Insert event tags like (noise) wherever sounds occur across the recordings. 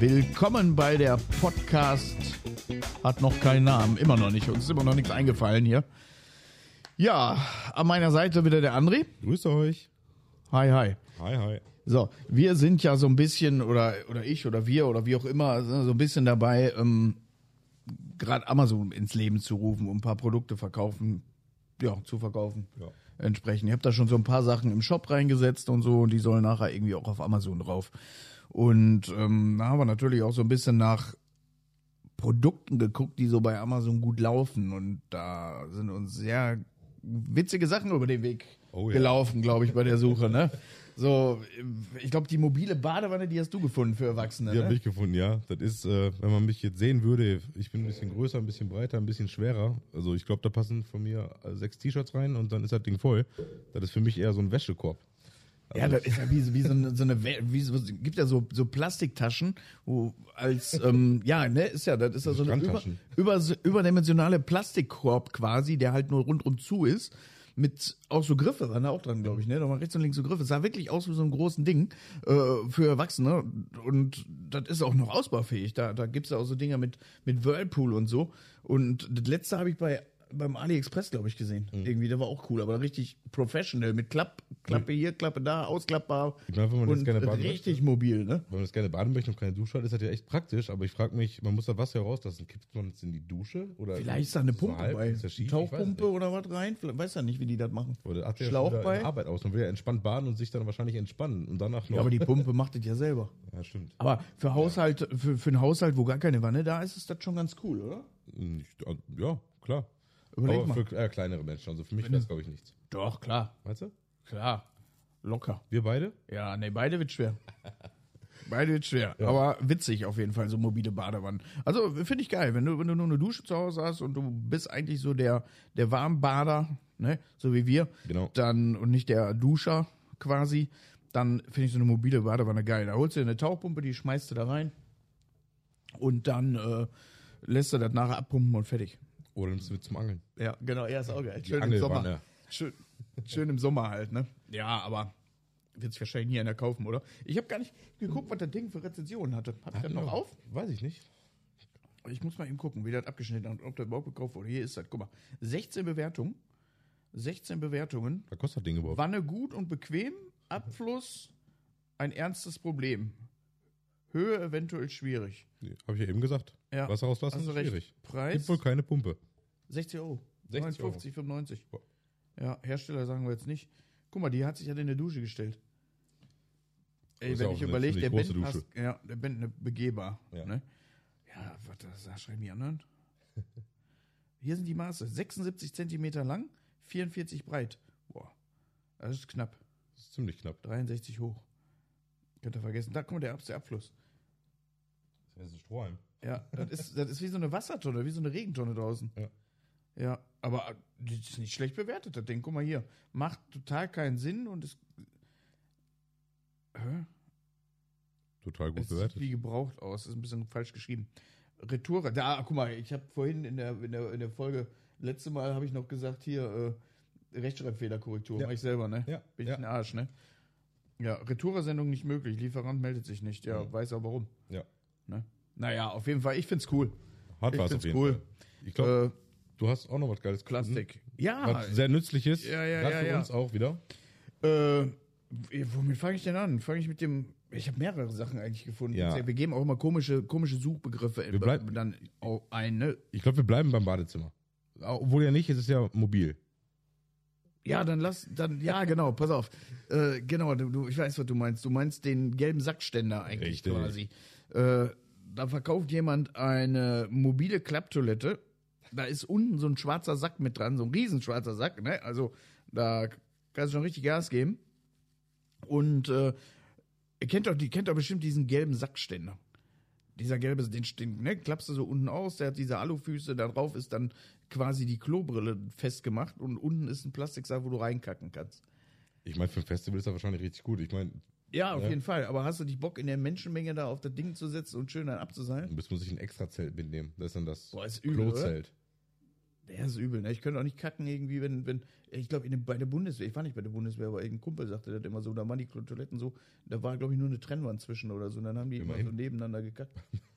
Willkommen bei der Podcast. Hat noch keinen Namen, immer noch nicht. Uns ist immer noch nichts eingefallen hier. Ja, an meiner Seite wieder der André. Grüßt euch. Hi, hi. Hi, hi. So, wir sind ja so ein bisschen, oder, oder ich oder wir oder wie auch immer, so ein bisschen dabei, ähm, gerade Amazon ins Leben zu rufen, um ein paar Produkte verkaufen, ja, zu verkaufen. Ja. Entsprechend. Ich habe da schon so ein paar Sachen im Shop reingesetzt und so, und die sollen nachher irgendwie auch auf Amazon drauf. Und ähm, da haben wir natürlich auch so ein bisschen nach Produkten geguckt, die so bei Amazon gut laufen. Und da sind uns sehr witzige Sachen über den Weg Oh ja. gelaufen, glaube ich, bei der Suche. Ne? So, ich glaube, die mobile Badewanne, die hast du gefunden für Erwachsene. Die ne? habe ich gefunden, ja. Das ist, äh, wenn man mich jetzt sehen würde, ich bin ein bisschen größer, ein bisschen breiter, ein bisschen schwerer. Also ich glaube, da passen von mir sechs T-Shirts rein und dann ist das Ding voll. Das ist für mich eher so ein Wäschekorb. Ja, das ist ja wie, wie so eine, so eine wie so, gibt ja so, so Plastiktaschen, wo als, ähm, ja, ne, ist ja, das ist ja so eine über, über, überdimensionale Plastikkorb quasi, der halt nur rundrum zu ist, mit auch so Griffe waren da auch dran, glaube ich, ne, da waren rechts und links so Griffe, es sah wirklich aus wie so ein großen Ding, äh, für Erwachsene. Und das ist auch noch ausbaufähig, da, da gibt's ja auch so Dinger mit, mit Whirlpool und so. Und das letzte habe ich bei beim AliExpress, glaube ich, gesehen. Mhm. Irgendwie, der war auch cool, aber richtig professional, mit Klapp, Klappe hier, Klappe da, ausklappbar. Ich meine, wenn man das gerne baden richtig mobil, ne? Wenn man das gerne baden möchte und keine Dusche hat, ist das ja echt praktisch. Aber ich frage mich, man muss da Wasser rauslassen. Kippt man es in die Dusche? Oder Vielleicht ist da eine Pumpe halb? bei. Schief? Tauchpumpe oder was rein? Vielleicht, weiß ja nicht, wie die das machen. Oder hat der Schlauch bei? Arbeit aus. Man will ja entspannt baden und sich dann wahrscheinlich entspannen. Und danach noch. Ja, aber die Pumpe macht das ja selber. (laughs) ja, stimmt. Aber für Haushalt, für, für einen Haushalt, wo gar keine Wanne da ist, ist das schon ganz cool, oder? Nicht- Ja, klar. Überleg aber mal. für äh, kleinere Menschen. Also für mich wäre es, glaube ich, nichts. Doch, klar. Weißt du? Klar. Locker. Wir beide? Ja, nee, beide wird schwer. (laughs) Beide wird schwer. Aber witzig auf jeden Fall, so mobile Badewannen. Also finde ich geil, wenn du, wenn du nur eine Dusche zu Hause hast und du bist eigentlich so der, der Warmbader, ne, so wie wir, Genau. dann und nicht der Duscher quasi, dann finde ich so eine mobile Badewanne geil. Da holst du dir eine Tauchpumpe, die schmeißt du da rein und dann äh, lässt du das nachher abpumpen und fertig. Oder nimmst du mit zum Angeln? Ja, genau, ja, ist auch geil. Schön im. Sommer. Schön, schön im Sommer halt, ne? Ja, aber wird sich wahrscheinlich nie einer kaufen, oder? Ich habe gar nicht geguckt, was das Ding für Rezensionen hatte. Ich das noch auf? Weiß ich nicht. Ich muss mal eben gucken, wie das abgeschnitten hat, ob das überhaupt gekauft wurde. Hier ist das, guck mal. 16 Bewertungen. 16 Bewertungen. Was kostet das Ding überhaupt? Wanne gut und bequem. Abfluss ein ernstes Problem. Höhe eventuell schwierig. Habe ich ja eben gesagt. Ja. Wasser rauslassen Hast du ist recht. schwierig. Preis? Gibt wohl keine Pumpe. 60 Euro. 60 Euro. 59, 95. Boah. Ja, Hersteller sagen wir jetzt nicht. Guck mal, die hat sich halt in der Dusche gestellt. Ey, wenn ja ich eine überlege, der große passt, ja, der Ben ne, begehbar. Ja. Ne? Ja, warte, das schreiben die anderen. (laughs) Hier sind die Maße. 76 Zentimeter lang, 44 breit. Boah, das ist knapp. Das ist ziemlich knapp. 63 hoch. Könnt ihr vergessen. Da, guck mal, der, Ab- der Abfluss. Das ist ein Strohhalm. Ja, das ist, das ist wie so eine Wassertonne, wie so eine Regentonne draußen. Ja. Ja, aber das ist nicht schlecht bewertet, das Ding. Guck mal hier. Macht total keinen Sinn und ist, Total gut es sieht bewertet. wie gebraucht aus. Ist ein bisschen falsch geschrieben. Retour. Da, guck mal, ich habe vorhin in der, in, der, in der Folge, letzte Mal habe ich noch gesagt, hier, äh, Rechtschreibfehlerkorrektur. Ja. Mach ich selber, ne? Ja, Bin ich ja. ein Arsch, ne? Ja, Retour-Sendung nicht möglich. Lieferant meldet sich nicht. Ja, weiß auch warum. Ja. Ne? Naja, auf jeden Fall, ich find's cool. Hart Ich war es auf jeden cool. Fall. Ich glaube, Äh, du hast auch noch was Geiles gefunden, Plastik. Ja, Was sehr nützlich ist. Ja, ja, ja, für ja. uns auch wieder. Äh, womit fange ich denn an? Fange ich mit dem. Ich habe mehrere Sachen eigentlich gefunden. Ja. Wir geben auch immer komische, komische Suchbegriffe Wir bleiben- dann ein. Ne? Ich glaube, wir bleiben beim Badezimmer. Obwohl ja nicht, es ist ja mobil. Ja, dann lass, dann ja genau. Pass auf. Äh, genau, du, du, ich weiß, was du meinst. Du meinst den gelben Sackständer eigentlich Richtig. quasi. Äh, da verkauft jemand eine mobile Klapptoilette. Da ist unten so ein schwarzer Sack mit dran, so ein riesenschwarzer Sack. Ne? Also da kannst du schon richtig Gas geben. Und äh, ihr kennt doch, die kennt doch bestimmt diesen gelben Sackständer. Dieser gelbe, den, den ne, klappst du so unten aus, der hat diese Alufüße, da drauf ist dann quasi die Klobrille festgemacht und unten ist ein Plastiksack, wo du reinkacken kannst. Ich meine, für ein Festival ist das wahrscheinlich richtig gut. Ich meine, Ja, auf Ja. jeden Fall. Aber hast du dich Bock, in der Menschenmenge da auf das Ding zu setzen und schön dann abzuseilen? dann muss sich ein extra Zelt mitnehmen. Das ist dann das Boah, ist übel, Klozelt. Der ist übel, ne? Ich könnte auch nicht kacken irgendwie, wenn, wenn, ich glaube, bei der Bundeswehr, ich war nicht bei der Bundeswehr, aber irgendein Kumpel sagte das immer so, da waren die Toiletten so, da war, glaube ich, nur eine Trennwand zwischen oder so, und dann haben die immer Immerhin. so nebeneinander gekackt. (laughs)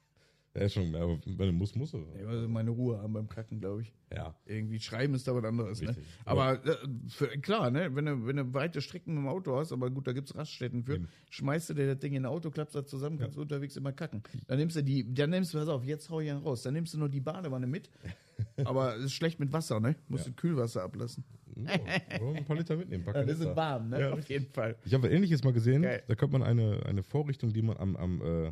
Ja, schon, aber wenn du muss, muss er. Ich wollte meine Ruhe haben beim Kacken, glaube ich. Ja. Irgendwie schreiben ist da was anderes, ne? Aber äh, für, klar, ne? Wenn du, wenn du weite Strecken dem Auto hast, aber gut, da gibt's Raststätten für, Eben. schmeißt du dir das Ding in ein Auto, klappst das zusammen, kannst du unterwegs immer kacken. Dann nimmst du die, dann nimmst du, pass auf, jetzt hau ich einen raus, dann nimmst du nur die Badewanne mit, (laughs) aber es ist schlecht mit Wasser, ne? Musst du Kühlwasser ablassen. Ja, wir ein paar Liter mitnehmen. Ein paar Dann ist es warm, ne? Ja, Auf jeden Fall. Ich habe ähnliches mal gesehen. Geil. Da könnte man eine, eine Vorrichtung, die man am, am, äh,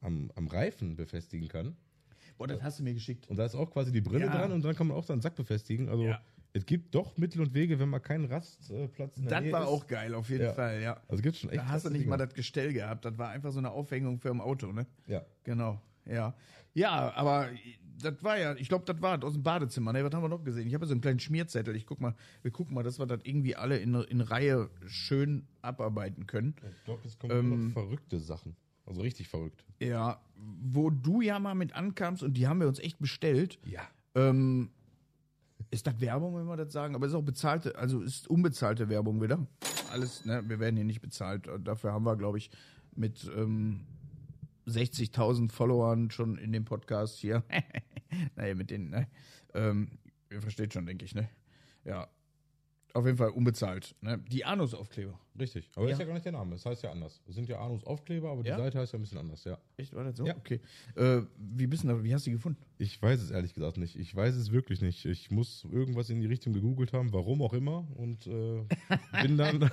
am, am Reifen befestigen kann. Boah, das hast du mir geschickt. Und da ist auch quasi die Brille Ja. dran und dann kann man auch seinen Sack befestigen. Also Ja. es gibt doch Mittel und Wege, wenn man keinen Rastplatz in der Das Nähe war ist. auch geil, auf jeden Ja. Fall, ja. Also gibt's schon echt Da hast du nicht mal Dinger. das Gestell gehabt, das war einfach so eine Aufhängung für im Auto, ne? Ja. Genau, ja. Ja, aber das war ja, ich glaube, das war aus dem Badezimmer. Ne? Was haben wir noch gesehen? Ich habe so einen kleinen Schmierzettel. Ich guck mal, wir gucken mal, dass wir das irgendwie alle in, in Reihe schön abarbeiten können. Ich glaube, es kommen Ähm, noch verrückte Sachen. Also richtig verrückt. Ja, wo du ja mal mit ankamst und die haben wir uns echt bestellt. Ja. Ähm, ist das Werbung, wenn wir das sagen? Aber ist auch bezahlte, also ist unbezahlte Werbung wieder. Alles, ne? Wir werden hier nicht bezahlt. Dafür haben wir, glaube ich, mit ähm, 60.000 Followern schon in dem Podcast hier. (laughs) naja, mit den, ne? Ähm, ihr versteht schon, denke ich, ne? Ja. Auf jeden Fall unbezahlt. Ne? Die Anus-Aufkleber. Richtig. Aber das ist Ja. ja gar nicht der Name. Das heißt ja anders. Es sind ja Anus-Aufkleber, aber die Ja? Seite heißt ja ein bisschen anders, ja. Echt, war das so? Ja. Okay. Äh, wie bist du da, wie hast du die gefunden? Ich weiß es ehrlich gesagt nicht. Ich weiß es wirklich nicht. Ich muss irgendwas in die Richtung gegoogelt haben, warum auch immer, und äh, (laughs) bin dann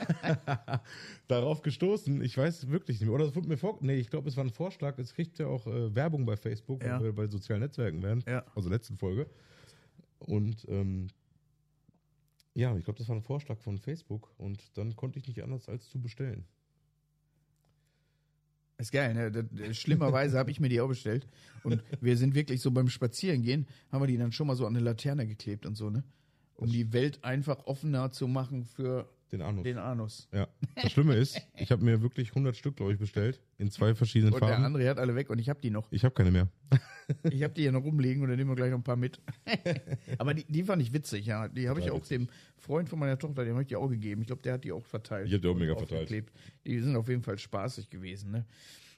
(laughs) darauf gestoßen. Ich weiß es wirklich nicht mehr. Oder es wurde mir vor. Nee, ich glaube, es war ein Vorschlag. Es kriegt ja auch äh, Werbung bei Facebook, Ja. weil wir bei sozialen Netzwerken werden. Ja. Also letzten Folge. Und ähm, ja, ich glaube, das war ein Vorschlag von Facebook. Und dann konnte ich nicht anders als zu bestellen. Ist geil, ne? Schlimmerweise habe ich mir die auch bestellt. Und wir sind wirklich so beim Spazierengehen, haben wir die dann schon mal so an eine Laterne geklebt und so, ne? Um die Welt einfach offener zu machen für Den Anus. den Anus. Ja. Das Schlimme ist, ich habe mir wirklich 100 Stück, glaube ich, bestellt. In zwei verschiedenen Und der Farben. andere hat alle weg und ich habe die noch. Ich habe keine mehr. Ich habe die hier noch rumliegen und dann nehmen wir gleich noch ein paar mit. (laughs) Aber die, die fand ich witzig, ja. Die habe ich auch dem Freund von meiner Tochter, dem habe ich die auch gegeben. Ich glaube, der hat die auch verteilt. Ich hab die auch mega verteilt. Die sind auf jeden Fall spaßig gewesen, ne?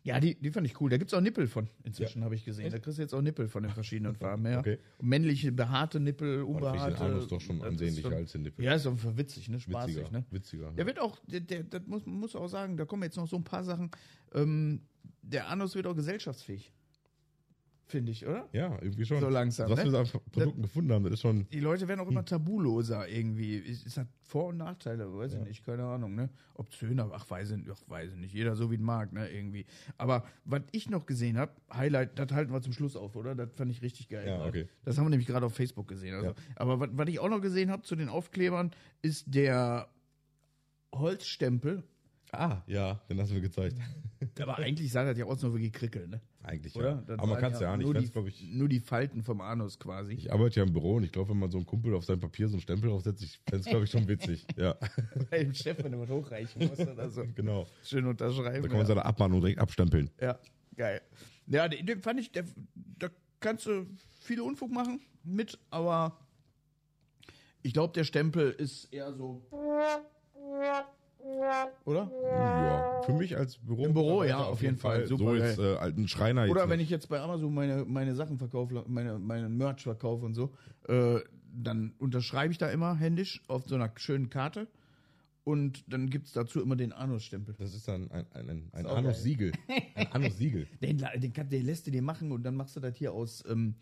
Ja, die, die fand ich cool. Da gibt's auch Nippel von, inzwischen habe ich gesehen. Da kriegst du jetzt auch Nippel von den verschiedenen (laughs) Farben, ja. Okay. Männliche, behaarte Nippel, ich unbehaarte. doch schon Das ist ansehnlicher schon- als den Nippel. Ja, ist Fall witzig, ne? Spaßig, Witziger. ne? Witziger. Der wird auch, der, der, das muss, man muss auch sagen, da kommen jetzt noch so ein paar Sachen. Ähm, der Anus wird auch gesellschaftsfähig. Finde ich, oder? Ja, irgendwie schon. So langsam, Was ne? wir da an Produkten gefunden haben, das ist schon. Die Leute werden auch immer tabuloser irgendwie. Ist das Vor- und Nachteile? Weiß ich Ja. nicht, keine Ahnung, ne? Optionen, ach, weiß ich, ach, weiß ich nicht. Jeder so wie ihn mag, ne? Irgendwie. Aber was ich noch gesehen habe, Highlight, das halten wir zum Schluss auf, oder? Das fand ich richtig geil. Ja, okay. Das haben wir nämlich gerade auf Facebook gesehen. Also. Ja. Aber was ich auch noch gesehen habe zu den Aufklebern, ist der Holzstempel. Ah, ja, den hast du mir gezeigt. Aber eigentlich sah das ja aus nur wie Gekrickel, ne? Eigentlich Oder? ja. Aber man kann es ja auch nicht. Nur, die, ich, nur die Falten vom Anus quasi. ich arbeite ja im Büro und ich glaube, wenn man so einen Kumpel auf sein Papier so einen Stempel draufsetzt, ich fände es, glaube ich, schon witzig. (laughs) Ja, Dem Chef, wenn du was hochreichen musst oder so. genau. Schön unterschreiben. Da kann man seine Abmahnung direkt abstempeln. Ja, geil. Ja, den, den fand ich, der, da kannst du viele Unfug machen mit, aber ich glaube, der Stempel ist eher so. Oder? Ja, für mich als Büro. Im Büro, ja, auf jeden Fall. Super so jetzt äh, alten Schreiner jetzt Oder wenn nicht. ich jetzt bei Amazon meine, meine Sachen verkaufe, meine, meine Merch verkaufe und so, äh, dann unterschreibe ich da immer händisch auf so einer schönen Karte und dann gibt es dazu immer den Anus-Stempel. Das ist dann ein, ein, ein, ein Anus-Siegel. Ein Anus-Siegel. (laughs) Den, den, den lässt du dir machen und dann machst du das hier aus, ähm,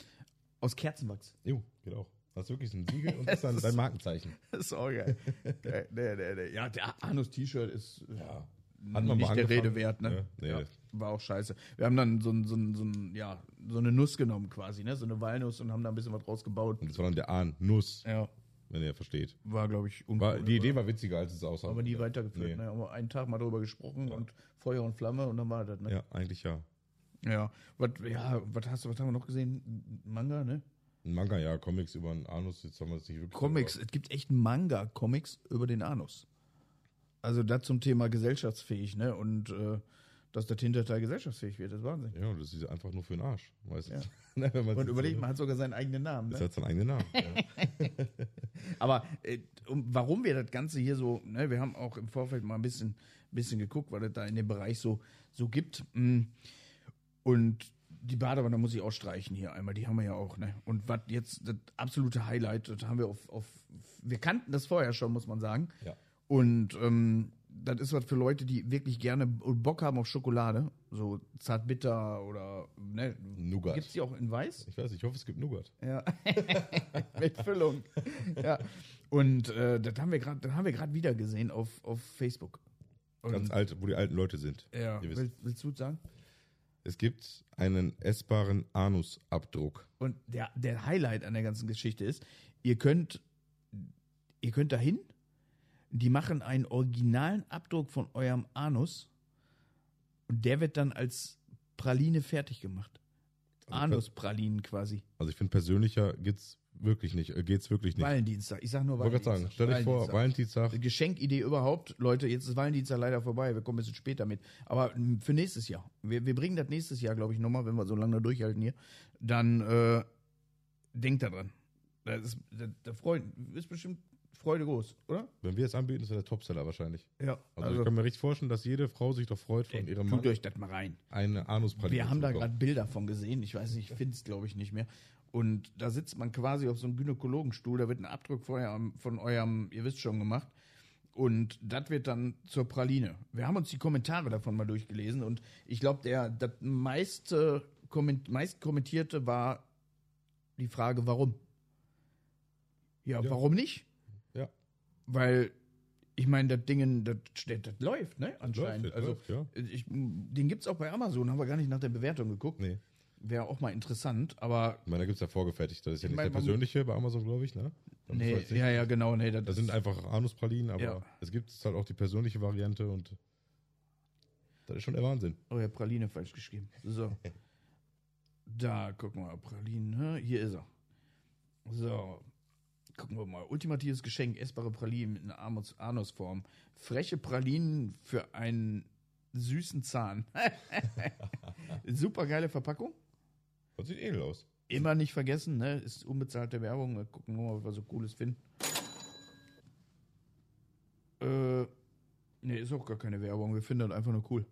aus Kerzenwachs. Jo, geht auch. Das ist wirklich ein Siegel (laughs) und das ist dann dein Markenzeichen. (laughs) Das ist auch geil. Nee, nee, nee. Ja, der Anus-T-Shirt ist Ja. Hat man nicht der Rede wert, ne? Ja, nee, ja, war auch scheiße. Wir haben dann so, so, so, ja, so eine Nuss genommen quasi, ne? So eine Walnuss und haben da ein bisschen was draus gebaut. Und das war dann der Ahn-Nuss, Ja, wenn ihr versteht. war, glaube ich, War, die Idee war witziger, als es aussah. aber nie weitergeführt. Nee. Ne? Haben wir einen Tag mal drüber gesprochen und Feuer und Flamme und dann war das, ne? Ja, eigentlich ja. Ja. Was, ja, was hast du, was haben wir noch gesehen? Manga, ne? Ein Manga, ja, Comics über einen Anus, jetzt haben wir es nicht wirklich. Comics, es gibt echt Manga-Comics über den Anus. Also das zum Thema gesellschaftsfähig, ne? Und äh, dass das Hinterteil gesellschaftsfähig wird. Das ist Wahnsinn. Ja, und das ist einfach nur für den Arsch. Meistens. (laughs) Ne, Und überlegt, man hat sogar seinen eigenen Namen. Das Ne? hat seinen eigenen Namen. ja. (laughs) Aber äh, um, warum wir das Ganze hier so, ne, wir haben auch im Vorfeld mal ein bisschen, bisschen geguckt, was es da in dem Bereich so, so gibt. Mm. Und die Badewanne muss ich auch streichen hier einmal, die haben wir ja auch, ne? Und was jetzt das absolute Highlight, das haben wir auf, auf wir kannten das vorher schon, muss man sagen. Ja. Und ähm, das ist was für Leute, die wirklich gerne Bock haben auf Schokolade, so zartbitter oder ne, Nougat. Gibt's die auch in weiß? Ich weiß, ich hoffe, es gibt Nougat. Ja. (laughs) Mit Füllung. ja. Und äh, das haben wir gerade, das haben wir gerade wieder gesehen auf, auf Facebook. Und, Ganz alt, wo die alten Leute sind. ja. Ihr wisst. Will, willst du sagen? Es gibt einen essbaren Anusabdruck. Und der, der Highlight an der ganzen Geschichte ist, ihr könnt, ihr könnt dahin, die machen einen originalen Abdruck von eurem Anus und der wird dann als Praline fertig gemacht. Also Anuspralinen quasi. Also ich finde, persönlicher geht's wirklich nicht. Äh, geht's wirklich nicht. Valentinstag. Ich sag nur Ich wollte gerade sagen, stell dich vor, Valentinstag. Geschenkidee überhaupt. Leute, jetzt ist Valentinstag leider vorbei. Wir kommen ein bisschen später mit. Aber m, für nächstes Jahr. Wir, wir bringen das nächstes Jahr, glaube ich, nochmal, wenn wir so lange durchhalten hier. Dann äh, denkt daran. Das ist, der, der Freude, ist bestimmt Freude groß, oder? Wenn wir es anbieten, ist er der Topseller wahrscheinlich. Ja. Also, Also, ich kann mir richtig vorstellen, dass jede Frau sich doch freut, von ihrem Mann tut euch das mal rein. eine Anuspraline Wir haben da gerade Bilder von gesehen. Ich weiß nicht, ich finde es, glaube ich, nicht mehr. Und da sitzt man quasi auf so einem Gynäkologenstuhl. Da wird ein Abdruck von eurem, von eurem ihr wisst schon, gemacht. Und das wird dann zur Praline. Wir haben uns die Kommentare davon mal durchgelesen. Und ich glaube, der das meiste, komment, meist kommentierte war die Frage, warum? Ja, Ja. warum nicht? Ja. Weil, ich meine, das Ding, das, das, das läuft, ne? Anscheinend. Läuft, also, läuft, ja. ich, den gibt's auch bei Amazon, haben wir gar nicht nach der Bewertung geguckt. Nee. Wäre auch mal interessant, aber Ich meine, da gibt es ja vorgefertigt. Das ist ja Ich nicht meine, der persönliche bei Amazon, glaube ich, ne? Da nee, nicht- ja, ja, genau, nee, das, Das sind einfach Anuspralinen, aber Ja. es gibt halt auch die persönliche Variante und das ist schon der Wahnsinn. Oh ja, Praline falsch geschrieben. So. (laughs) da gucken wir mal, Pralinen, hä? hier ist er. So. Gucken wir mal. Ultimatives Geschenk, essbare Pralinen Anus Anusform. Freche Pralinen für einen süßen Zahn. (laughs) Super geile Verpackung. Das sieht edel aus. Immer nicht vergessen, ne? Ist unbezahlte Werbung. Wir gucken nur mal, was wir so Cooles finden. Äh, ne, ist auch gar keine Werbung. Wir finden das einfach nur cool.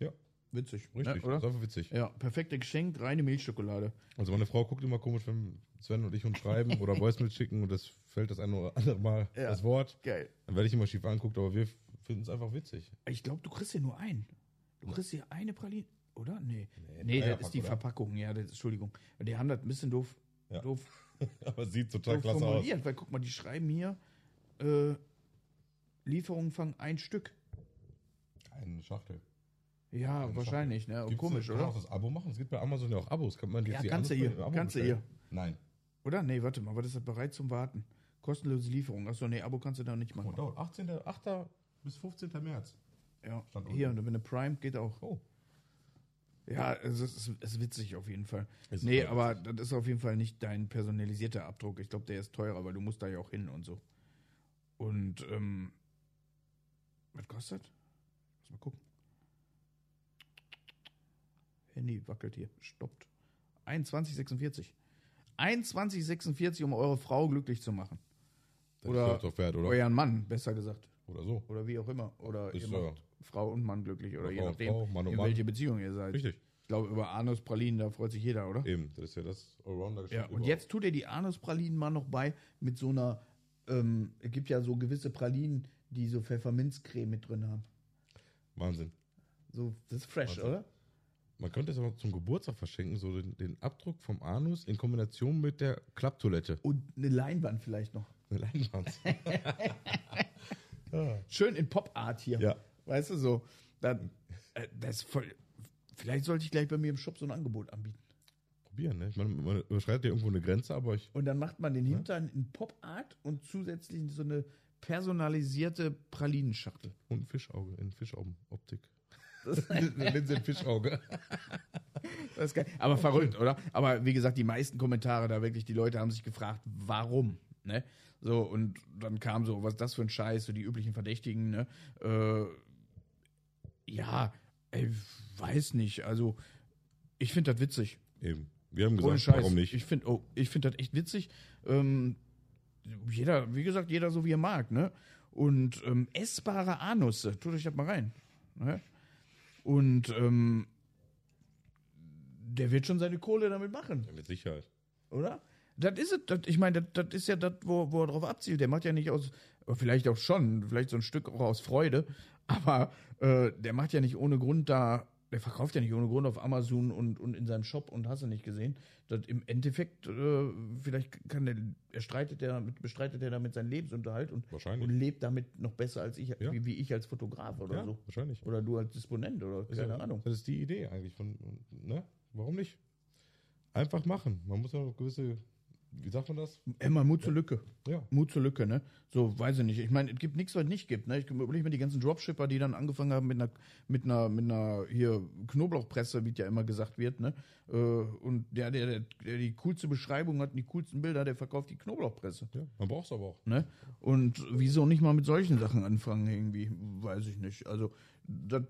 Ja, Witzig. richtig. Ne, Das oder? ist einfach witzig. Ja, perfekte Geschenk, reine Milchschokolade. Also meine Frau guckt immer komisch, wenn Sven und ich uns schreiben (laughs) oder Voicemail schicken und das fällt das eine oder andere Mal Ja. das Wort. Geil. Dann werde ich immer schief anguckt, aber wir finden es einfach witzig. Ich glaube, du kriegst hier nur einen. Du kriegst hier eine Praline, oder? Nee. Nee, Nee, das ist die oder? Verpackung. Ja, das, Entschuldigung. Die haben das ein bisschen doof, Ja. doof, (laughs) aber sieht total doof klasse aus. formuliert. Weil guck mal, die schreiben hier, äh, Lieferungen fangen ein Stück. Eine Schachtel. Ja, Eine wahrscheinlich, ne? Und Gibt's komisch, kann man oder? auch das Abo machen? Es gibt bei Amazon ja auch Abos. Kann man jetzt Ja, die kannst du hier, kannst du hier. Nein. Oder? Nee, warte mal, was ist das bereit zum Warten? Kostenlose Lieferung. Achso, nee, Abo kannst du da nicht Oh, machen. dauert 18. 8. bis 15. März. Ja, Stand hier, und wenn eine Prime geht auch. Oh. Ja, es ist, es ist witzig auf jeden Fall. Ist nee, aber das ist auf jeden Fall nicht dein personalisierter Abdruck. Ich glaube, der ist teurer, weil du musst da ja auch hin und so. Und, ähm, was kostet? Muss mal gucken. Handy wackelt hier. Stoppt. 21,46. 21,46, um eure Frau glücklich zu machen. Das Oder wert, oder? Euren Mann, besser gesagt. Oder so. Oder wie auch immer. Oder Ist ihr macht Frau und Mann glücklich. Oder je Frau und nachdem, Frau, Mann in Mann. welche Beziehung ihr seid. Richtig. Ich glaube, über Anuspralinen, da freut sich jeder, oder? Eben, das ist ja das Allrounder Ja, und jetzt tut er die Anuspralinen mal noch bei mit so einer, ähm, es gibt ja so gewisse Pralinen, die so Pfefferminzcreme mit drin haben. Wahnsinn. So, das ist fresh, Wahnsinn. oder? Man könnte es aber zum Geburtstag verschenken, so den, den Abdruck vom Anus in Kombination mit der Klapptoilette. Und eine Leinwand vielleicht noch. Eine Leinwand. (laughs) (laughs) Schön in Pop-Art hier. Ja. Weißt du, so. Dann, äh, das ist voll. Vielleicht sollte ich gleich bei mir im Shop so ein Angebot anbieten. Probieren, ne? Ich meine, man überschreitet ja irgendwo eine Grenze, aber ich. Und dann macht man den Hintern in Pop-Art und zusätzlich so eine personalisierte Pralinenschachtel. Und ein Fischauge in Fischaugenoptik. (laughs) Linse in Fischauge. (laughs) Das ist geil. Aber verrückt, oder? Aber wie gesagt, die meisten Kommentare da wirklich, die Leute haben sich gefragt, warum? Ne? So, und dann kam so, was ist das für ein Scheiß, so die üblichen Verdächtigen, ne? Äh, ja, Ey, weiß nicht. Also, ich finde das witzig. Eben. Wir haben gesagt, warum nicht? Ich finde oh, ich find das echt witzig. Ähm, jeder, wie gesagt, jeder so wie er mag, ne? Und ähm, essbare Anusse, tut euch das mal rein. Ne? Und ähm, der wird schon seine Kohle damit machen, Ja, mit Sicherheit. oder? Das ist es. Ich meine, das, das ist ja das, wo, wo er drauf abzielt. Der macht ja nicht aus, vielleicht auch schon, vielleicht so ein Stück auch aus Freude, aber äh, der macht ja nicht ohne Grund da, der verkauft ja nicht ohne Grund auf Amazon und, und in seinem Shop und hast du nicht gesehen. Das im Endeffekt, äh, vielleicht kann der, er streitet der damit, bestreitet er damit seinen Lebensunterhalt und, und lebt damit noch besser als ich, Ja. wie, wie ich als Fotograf oder Ja, so. wahrscheinlich. Oder du als Disponent oder Ist keine ja- Ahnung. Das ist die Idee eigentlich von, ne? Warum nicht? Einfach machen. Man muss ja noch gewisse, wie sagt man das? Immer Mut zur Lücke. Ja. Mut zur Lücke, ne? So, weiß ich nicht. Ich meine, es gibt nichts, was es nicht gibt, ne? Ich überlege mir die ganzen Dropshipper, die dann angefangen haben mit einer, mit einer, mit einer hier Knoblauchpresse, wie es ja immer gesagt wird, ne? Äh, Und der, der, der, der die coolste Beschreibung hat und die coolsten Bilder, der verkauft die Knoblauchpresse. ja. Man braucht es aber auch. Ne? Und wieso nicht mal mit solchen Sachen anfangen, irgendwie, weiß ich nicht. Also, das,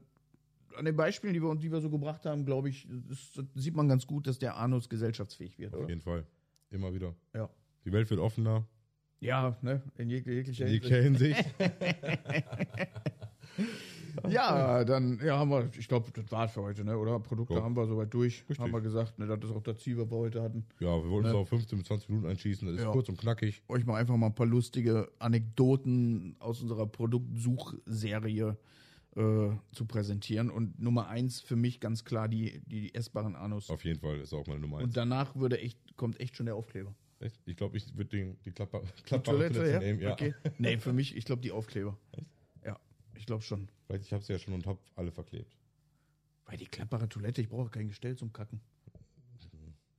an den Beispielen, die wir, die wir so gebracht haben, glaube ich, das sieht man ganz gut, dass der Anus gesellschaftsfähig wird, Auf oder? jeden Fall. Immer wieder. Ja. Die Welt wird offener. Ja, ne? In jeg jeglicher In Hinsicht. jeglicher Hinsicht. (laughs) Ja, dann ja, haben wir, ich glaube, das war's für heute, ne? oder? Produkte Ja. haben wir soweit durch. Richtig. Haben wir gesagt, ne? das ist auch das Ziel, was wir heute hatten. ja, wir wollten uns auf 15 bis 20 Minuten einschießen. Das ist Ja. kurz und knackig. Euch mal einfach mal ein paar lustige Anekdoten aus unserer Produktsuchserie äh, zu präsentieren. Und Nummer eins für mich ganz klar die, die, die essbaren Anus. Auf jeden Fall ist auch meine Nummer eins. Und danach würde echt, kommt echt schon der Aufkleber. Echt? Ich glaube, ich würde den die Klapper, Die Klappbare Toilette, ja? nehmen. Ja. Okay. Nee, für mich, ich glaube, die Aufkleber. Ja, ich glaube schon. Vielleicht, ich habe sie ja schon und habe alle verklebt. Weil die klappbare Toilette, ich brauche kein Gestell zum Kacken.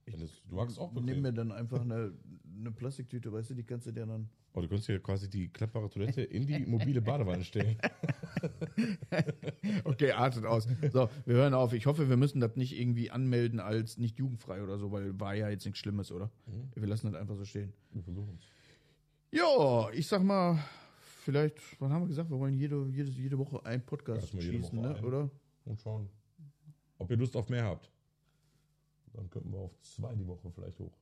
Wenn das, du magst es auch Nimm bequem. mir dann einfach eine, eine Plastiktüte, weißt du, die kannst du dir dann. Oh, du könntest ja quasi die klappbare Toilette in die mobile Badewanne stellen. (laughs) (laughs) Okay, artet aus. So, wir hören auf. Ich hoffe, wir müssen das nicht irgendwie anmelden als nicht jugendfrei oder so, weil war ja jetzt nichts Schlimmes, oder? Wir lassen das einfach so stehen. Wir versuchen es. Ja, ich sag mal, vielleicht, was haben wir gesagt? Wir wollen jede, jede, jede Woche einen Podcast jede schießen, ne? oder? Und schauen, ob ihr Lust auf mehr habt. Dann könnten wir auf zwei die Woche vielleicht hoch.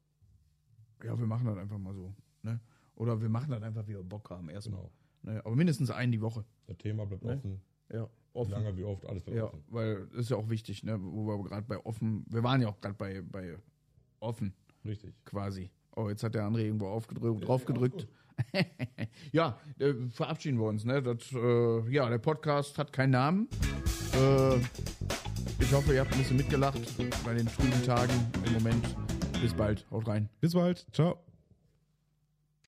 Ja, wir machen das einfach mal so. Ne? Oder wir machen das einfach, wie wir Bock haben, erstmal. Genau. Ne? Aber mindestens einen die Woche. Das Thema bleibt Ne? offen. Ja, Wie offen. lange, wie oft, alles bleibt Ja, offen. weil das ist ja auch wichtig, ne? Wo wir gerade bei offen, wir waren ja auch gerade bei, bei offen Richtig. quasi. Oh, jetzt hat der andere irgendwo aufgedrückt, drauf alles gedrückt. (laughs) ja, äh, verabschieden wir uns. Ne? Das, äh, ja, der Podcast hat keinen Namen. Äh, ich hoffe, ihr habt ein bisschen mitgelacht bei den trüben Tagen im Moment. Bis bald. Haut rein. Bis bald. Ciao.